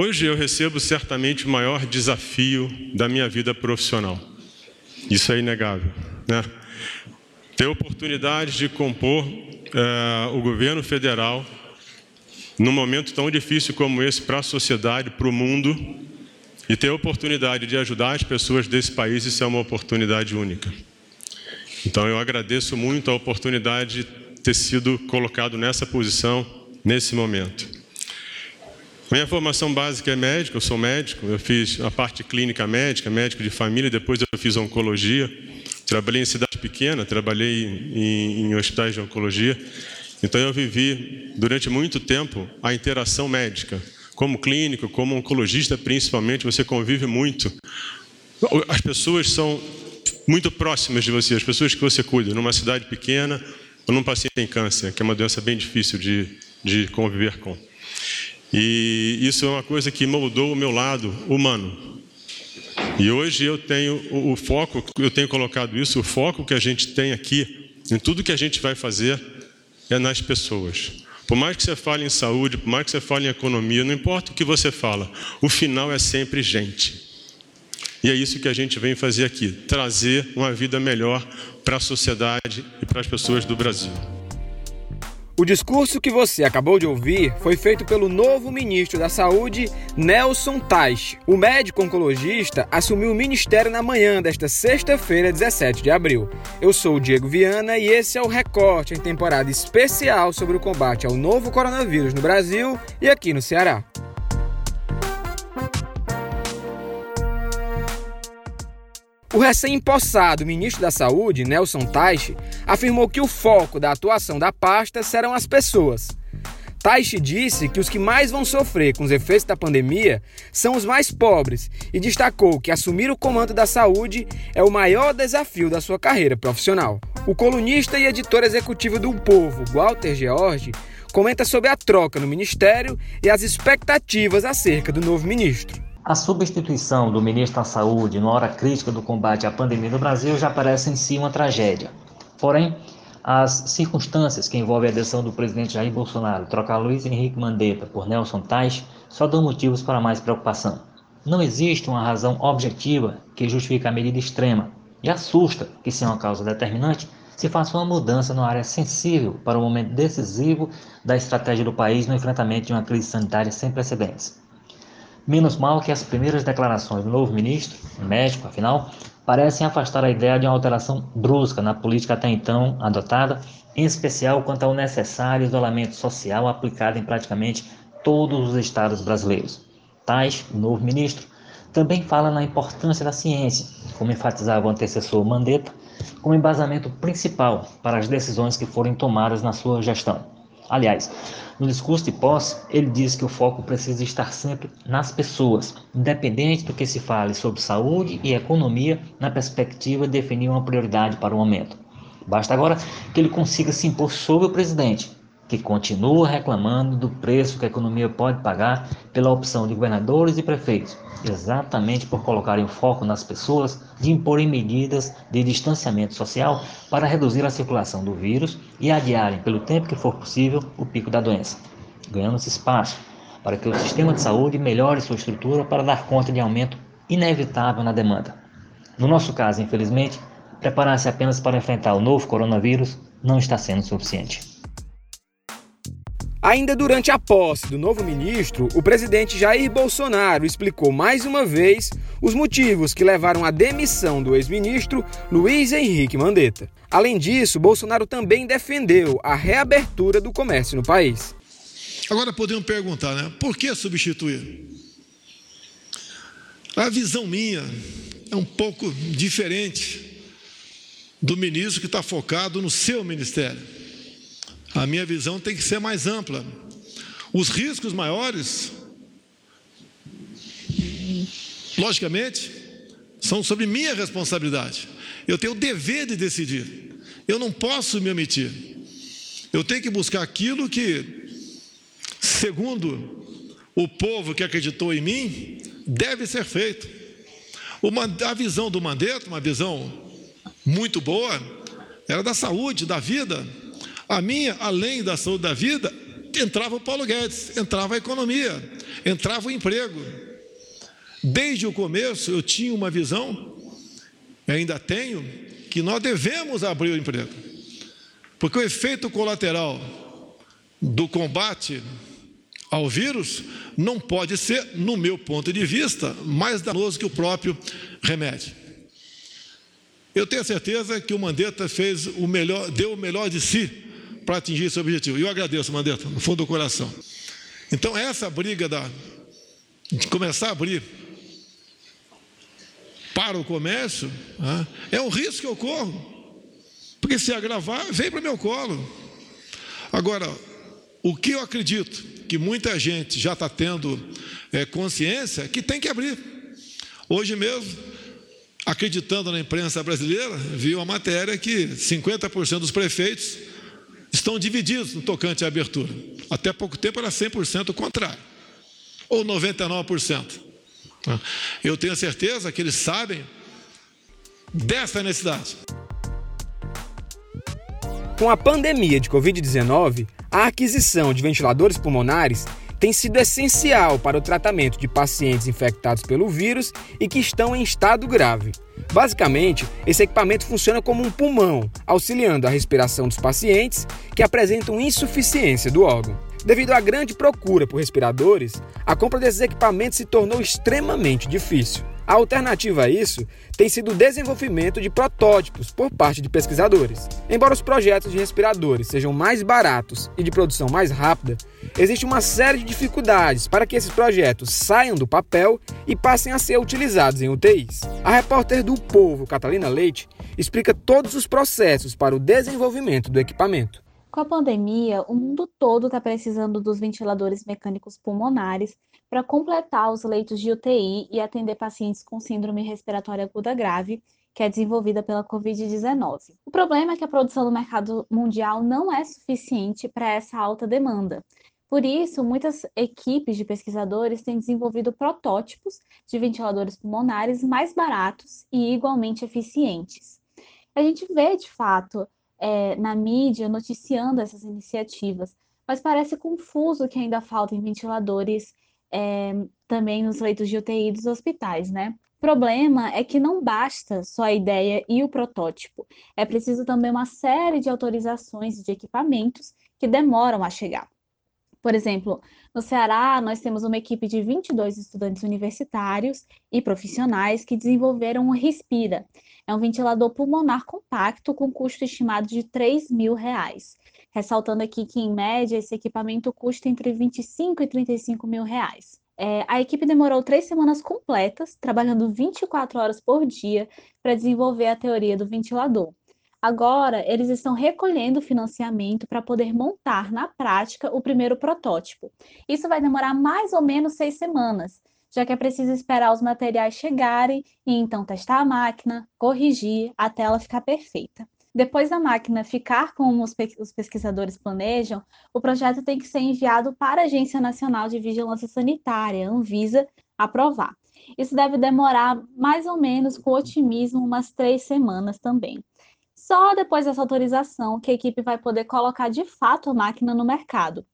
Hoje eu recebo certamente o maior desafio da minha vida profissional. Isso é inegável. Né? Ter oportunidade de compor uh, o governo federal num momento tão difícil como esse para a sociedade, para o mundo, e ter a oportunidade de ajudar as pessoas desse país, isso é uma oportunidade única. Então eu agradeço muito a oportunidade de ter sido colocado nessa posição, nesse momento. Minha formação básica é médica, eu sou médico, eu fiz a parte clínica médica, médico de família, depois eu fiz oncologia. Trabalhei em cidade pequena, trabalhei em, em hospitais de oncologia. Então eu vivi durante muito tempo a interação médica. Como clínico, como oncologista principalmente, você convive muito. As pessoas são muito próximas de você, as pessoas que você cuida, numa cidade pequena ou num paciente em câncer, que é uma doença bem difícil de, de conviver com. E isso é uma coisa que moldou o meu lado humano. E hoje eu tenho o, o foco, eu tenho colocado isso, o foco que a gente tem aqui, em tudo que a gente vai fazer, é nas pessoas. Por mais que você fale em saúde, por mais que você fale em economia, não importa o que você fala, o final é sempre gente. E é isso que a gente vem fazer aqui: trazer uma vida melhor para a sociedade e para as pessoas do Brasil. O discurso que você acabou de ouvir foi feito pelo novo ministro da Saúde, Nelson Teich. O médico oncologista assumiu o ministério na manhã desta sexta-feira, 17 de abril. Eu sou o Diego Viana e esse é o Recorte em temporada especial sobre o combate ao novo coronavírus no Brasil e aqui no Ceará. O recém-impossado ministro da Saúde, Nelson Teich, afirmou que o foco da atuação da pasta serão as pessoas. Teich disse que os que mais vão sofrer com os efeitos da pandemia são os mais pobres e destacou que assumir o comando da saúde é o maior desafio da sua carreira profissional. O colunista e editor executivo do Povo, Walter George, comenta sobre a troca no ministério e as expectativas acerca do novo ministro. A substituição do ministro da Saúde na hora crítica do combate à pandemia no Brasil já parece em si uma tragédia. Porém, as circunstâncias que envolvem a decisão do presidente Jair Bolsonaro trocar Luiz Henrique Mandetta por Nelson Tais só dão motivos para mais preocupação. Não existe uma razão objetiva que justifique a medida extrema e assusta que, sem uma causa determinante, se faça uma mudança numa área sensível para o momento decisivo da estratégia do país no enfrentamento de uma crise sanitária sem precedentes. Menos mal que as primeiras declarações do novo ministro, médico afinal, parecem afastar a ideia de uma alteração brusca na política até então adotada, em especial quanto ao necessário isolamento social aplicado em praticamente todos os estados brasileiros. Tais, o novo ministro, também fala na importância da ciência, como enfatizava o antecessor Mandetta, como embasamento principal para as decisões que forem tomadas na sua gestão. Aliás, no discurso de posse, ele diz que o foco precisa estar sempre nas pessoas, independente do que se fale sobre saúde e economia, na perspectiva de definir uma prioridade para o momento. Basta agora que ele consiga se impor sobre o presidente, que continua reclamando do preço que a economia pode pagar pela opção de governadores e prefeitos, exatamente por colocarem o foco nas pessoas, de imporem medidas de distanciamento social para reduzir a circulação do vírus e adiarem, pelo tempo que for possível, o pico da doença, ganhando-se espaço para que o sistema de saúde melhore sua estrutura para dar conta de aumento inevitável na demanda. No nosso caso, infelizmente, preparar-se apenas para enfrentar o novo coronavírus não está sendo suficiente. Ainda durante a posse do novo ministro, o presidente Jair Bolsonaro explicou mais uma vez os motivos que levaram à demissão do ex-ministro Luiz Henrique Mandetta. Além disso, Bolsonaro também defendeu a reabertura do comércio no país. Agora podemos perguntar, né? Por que substituir? A visão minha é um pouco diferente do ministro que está focado no seu ministério. A minha visão tem que ser mais ampla. Os riscos maiores, logicamente, são sobre minha responsabilidade. Eu tenho o dever de decidir. Eu não posso me omitir. Eu tenho que buscar aquilo que, segundo o povo que acreditou em mim, deve ser feito. Uma, a visão do Mandetta, uma visão muito boa, era da saúde, da vida, a minha, além da saúde da vida, entrava o Paulo Guedes, entrava a economia, entrava o emprego. Desde o começo eu tinha uma visão, ainda tenho, que nós devemos abrir o emprego. Porque o efeito colateral do combate ao vírus não pode ser, no meu ponto de vista, mais danoso que o próprio remédio. Eu tenho certeza que o Mandetta fez o melhor, deu o melhor de si para atingir esse objetivo. E eu agradeço, Mandetta, no fundo do coração. Então, essa briga da, de começar a abrir para o comércio né, é um risco que eu corro. Porque se agravar, vem para o meu colo. Agora, o que eu acredito que muita gente já está tendo é, consciência é que tem que abrir. Hoje mesmo, acreditando na imprensa brasileira, vi uma matéria que 50% dos prefeitos estão divididos no tocante à abertura. Até pouco tempo era 100% o contrário, ou 99%. Eu tenho certeza que eles sabem dessa necessidade. Com a pandemia de Covid-19, a aquisição de ventiladores pulmonares tem sido essencial para o tratamento de pacientes infectados pelo vírus e que estão em estado grave. Basicamente, esse equipamento funciona como um pulmão, auxiliando a respiração dos pacientes que apresentam insuficiência do órgão. Devido à grande procura por respiradores, a compra desses equipamentos se tornou extremamente difícil. A alternativa a isso tem sido o desenvolvimento de protótipos por parte de pesquisadores. Embora os projetos de respiradores sejam mais baratos e de produção mais rápida, existe uma série de dificuldades para que esses projetos saiam do papel e passem a ser utilizados em UTIs. A repórter do Povo, Catalina Leite, explica todos os processos para o desenvolvimento do equipamento. Com a pandemia, o mundo todo está precisando dos ventiladores mecânicos pulmonares para completar os leitos de UTI e atender pacientes com síndrome respiratória aguda grave, que é desenvolvida pela Covid-19. O problema é que a produção do mercado mundial não é suficiente para essa alta demanda. Por isso, muitas equipes de pesquisadores têm desenvolvido protótipos de ventiladores pulmonares mais baratos e igualmente eficientes. A gente vê, de fato, é, na mídia noticiando essas iniciativas, mas parece confuso que ainda faltem ventiladores é, também nos leitos de UTI dos hospitais, né? O problema é que não basta só a ideia e o protótipo, é preciso também uma série de autorizações de equipamentos que demoram a chegar. Por exemplo, no Ceará, nós temos uma equipe de 22 estudantes universitários e profissionais que desenvolveram o Respira. É um ventilador pulmonar compacto com custo estimado de 3 mil reais. Ressaltando aqui que, em média, esse equipamento custa entre 25 e 35 mil reais. É, a equipe demorou três semanas completas, trabalhando 24 horas por dia, para desenvolver a teoria do ventilador. Agora, eles estão recolhendo financiamento para poder montar na prática o primeiro protótipo. Isso vai demorar mais ou menos seis semanas, já que é preciso esperar os materiais chegarem e então testar a máquina, corrigir até ela ficar perfeita. Depois da máquina ficar como os pesquisadores planejam, o projeto tem que ser enviado para a Agência Nacional de Vigilância Sanitária, Anvisa, aprovar. Isso deve demorar mais ou menos, com otimismo, umas três semanas também. Só depois dessa autorização que a equipe vai poder colocar de fato a máquina no mercado.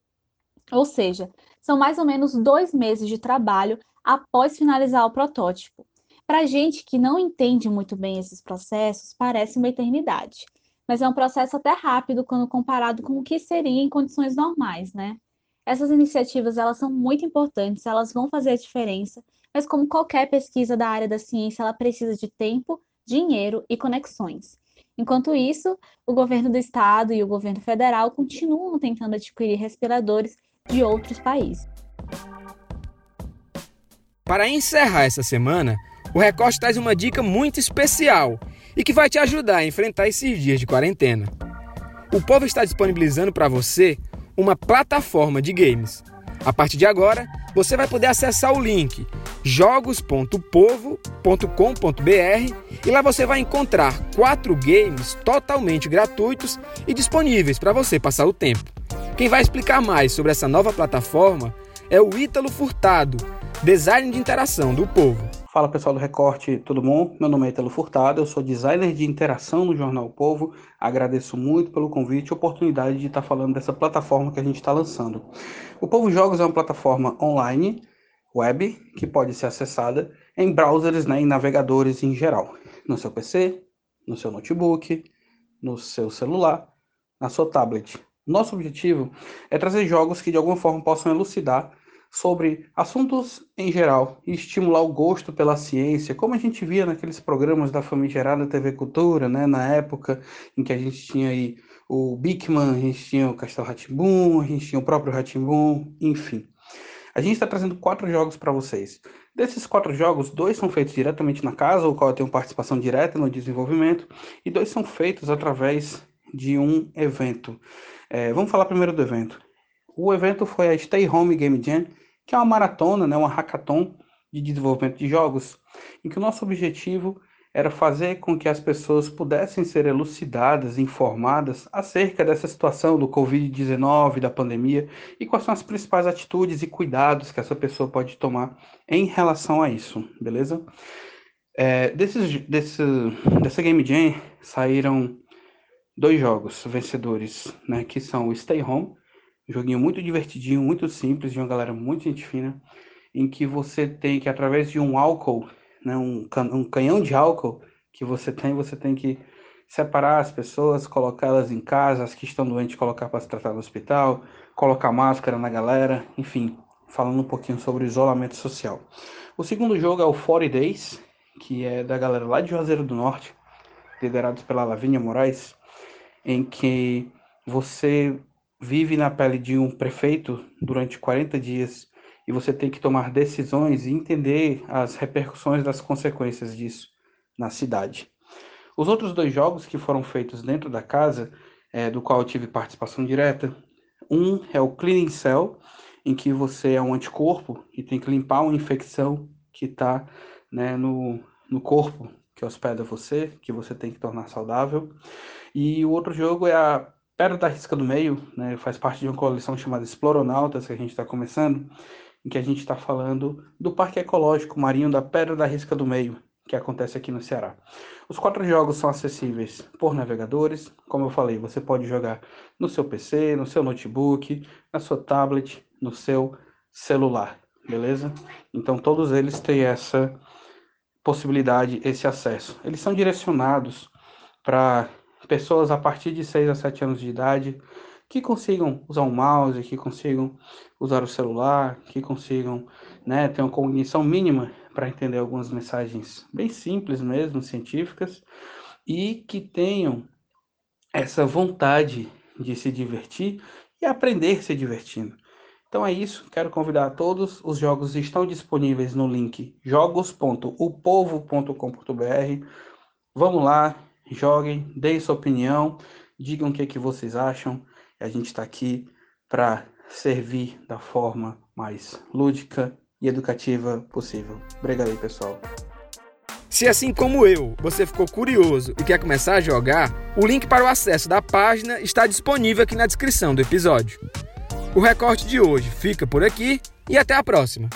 Ou seja, são mais ou menos dois meses de trabalho após finalizar o protótipo. Para gente que não entende muito bem esses processos, parece uma eternidade, mas é um processo até rápido quando comparado com o que seria em condições normais, né? Essas iniciativas elas são muito importantes, elas vão fazer a diferença, mas como qualquer pesquisa da área da ciência, ela precisa de tempo, dinheiro e conexões. Enquanto isso, o governo do estado e o governo federal continuam tentando adquirir respiradores de outros países. Para encerrar essa semana, o Recorte traz uma dica muito especial e que vai te ajudar a enfrentar esses dias de quarentena. O Povo está disponibilizando para você uma plataforma de games. A partir de agora, você vai poder acessar o link jogos.povo.com.br e lá você vai encontrar quatro games totalmente gratuitos e disponíveis para você passar o tempo. Quem vai explicar mais sobre essa nova plataforma é o Ítalo Furtado, design de interação do povo. Fala pessoal do Recorte, tudo bom? Meu nome é Italo Furtado, eu sou designer de interação no Jornal Povo. Agradeço muito pelo convite e oportunidade de estar falando dessa plataforma que a gente está lançando. O Povo Jogos é uma plataforma online, web, que pode ser acessada em browsers né, em navegadores em geral. No seu PC, no seu notebook, no seu celular, na sua tablet. Nosso objetivo é trazer jogos que de alguma forma possam elucidar sobre assuntos em geral e estimular o gosto pela ciência, como a gente via naqueles programas da famigerada TV Cultura, né, na época em que a gente tinha aí o Bigman, a gente tinha o Castelo Ratimbum, a gente tinha o próprio Ratimbum, enfim. A gente está trazendo quatro jogos para vocês. Desses quatro jogos, dois são feitos diretamente na casa, o qual eu tenho participação direta no desenvolvimento, e dois são feitos através de um evento. É, vamos falar primeiro do evento. O evento foi a Stay Home Game Jam, que é uma maratona, né, uma hackathon de desenvolvimento de jogos, em que o nosso objetivo era fazer com que as pessoas pudessem ser elucidadas, informadas acerca dessa situação do Covid-19, da pandemia, e quais são as principais atitudes e cuidados que essa pessoa pode tomar em relação a isso, beleza? É, desses, desse, dessa Game Jam saíram dois jogos vencedores, né, que são o Stay Home, joguinho muito divertidinho, muito simples, de uma galera muito gente fina, em que você tem que, através de um álcool, né, um, can um canhão de álcool que você tem, você tem que separar as pessoas, colocá-las em casa, as que estão doentes, colocar para se tratar no hospital, colocar máscara na galera, enfim, falando um pouquinho sobre isolamento social. O segundo jogo é o 40 Days, que é da galera lá de Juazeiro do Norte, liderados pela Lavínia Moraes, em que você vive na pele de um prefeito durante 40 dias e você tem que tomar decisões e entender as repercussões das consequências disso na cidade. Os outros dois jogos que foram feitos dentro da casa, é, do qual eu tive participação direta, um é o Cleaning Cell, em que você é um anticorpo e tem que limpar uma infecção que está né, no, no corpo que hospeda você, que você tem que tornar saudável. E o outro jogo é a Pedra da Risca do Meio, né, faz parte de uma coleção chamada Exploronautas, que a gente está começando, em que a gente está falando do Parque Ecológico Marinho da Pedra da Risca do Meio, que acontece aqui no Ceará. Os quatro jogos são acessíveis por navegadores, como eu falei, você pode jogar no seu PC, no seu notebook, na sua tablet, no seu celular, beleza? Então todos eles têm essa possibilidade, esse acesso. Eles são direcionados para pessoas a partir de 6 a 7 anos de idade que consigam usar um mouse, que consigam usar o celular, que consigam né, ter uma cognição mínima para entender algumas mensagens bem simples mesmo, científicas, e que tenham essa vontade de se divertir e aprender se divertindo. Então é isso, quero convidar a todos. Os jogos estão disponíveis no link jogos.upovo.com.br. Vamos lá, joguem, deem sua opinião, digam o que, é que vocês acham. A gente está aqui para servir da forma mais lúdica e educativa possível. Obrigado aí, pessoal. Se assim como eu, você ficou curioso e quer começar a jogar, o link para o acesso da página está disponível aqui na descrição do episódio. O recorte de hoje fica por aqui e até a próxima.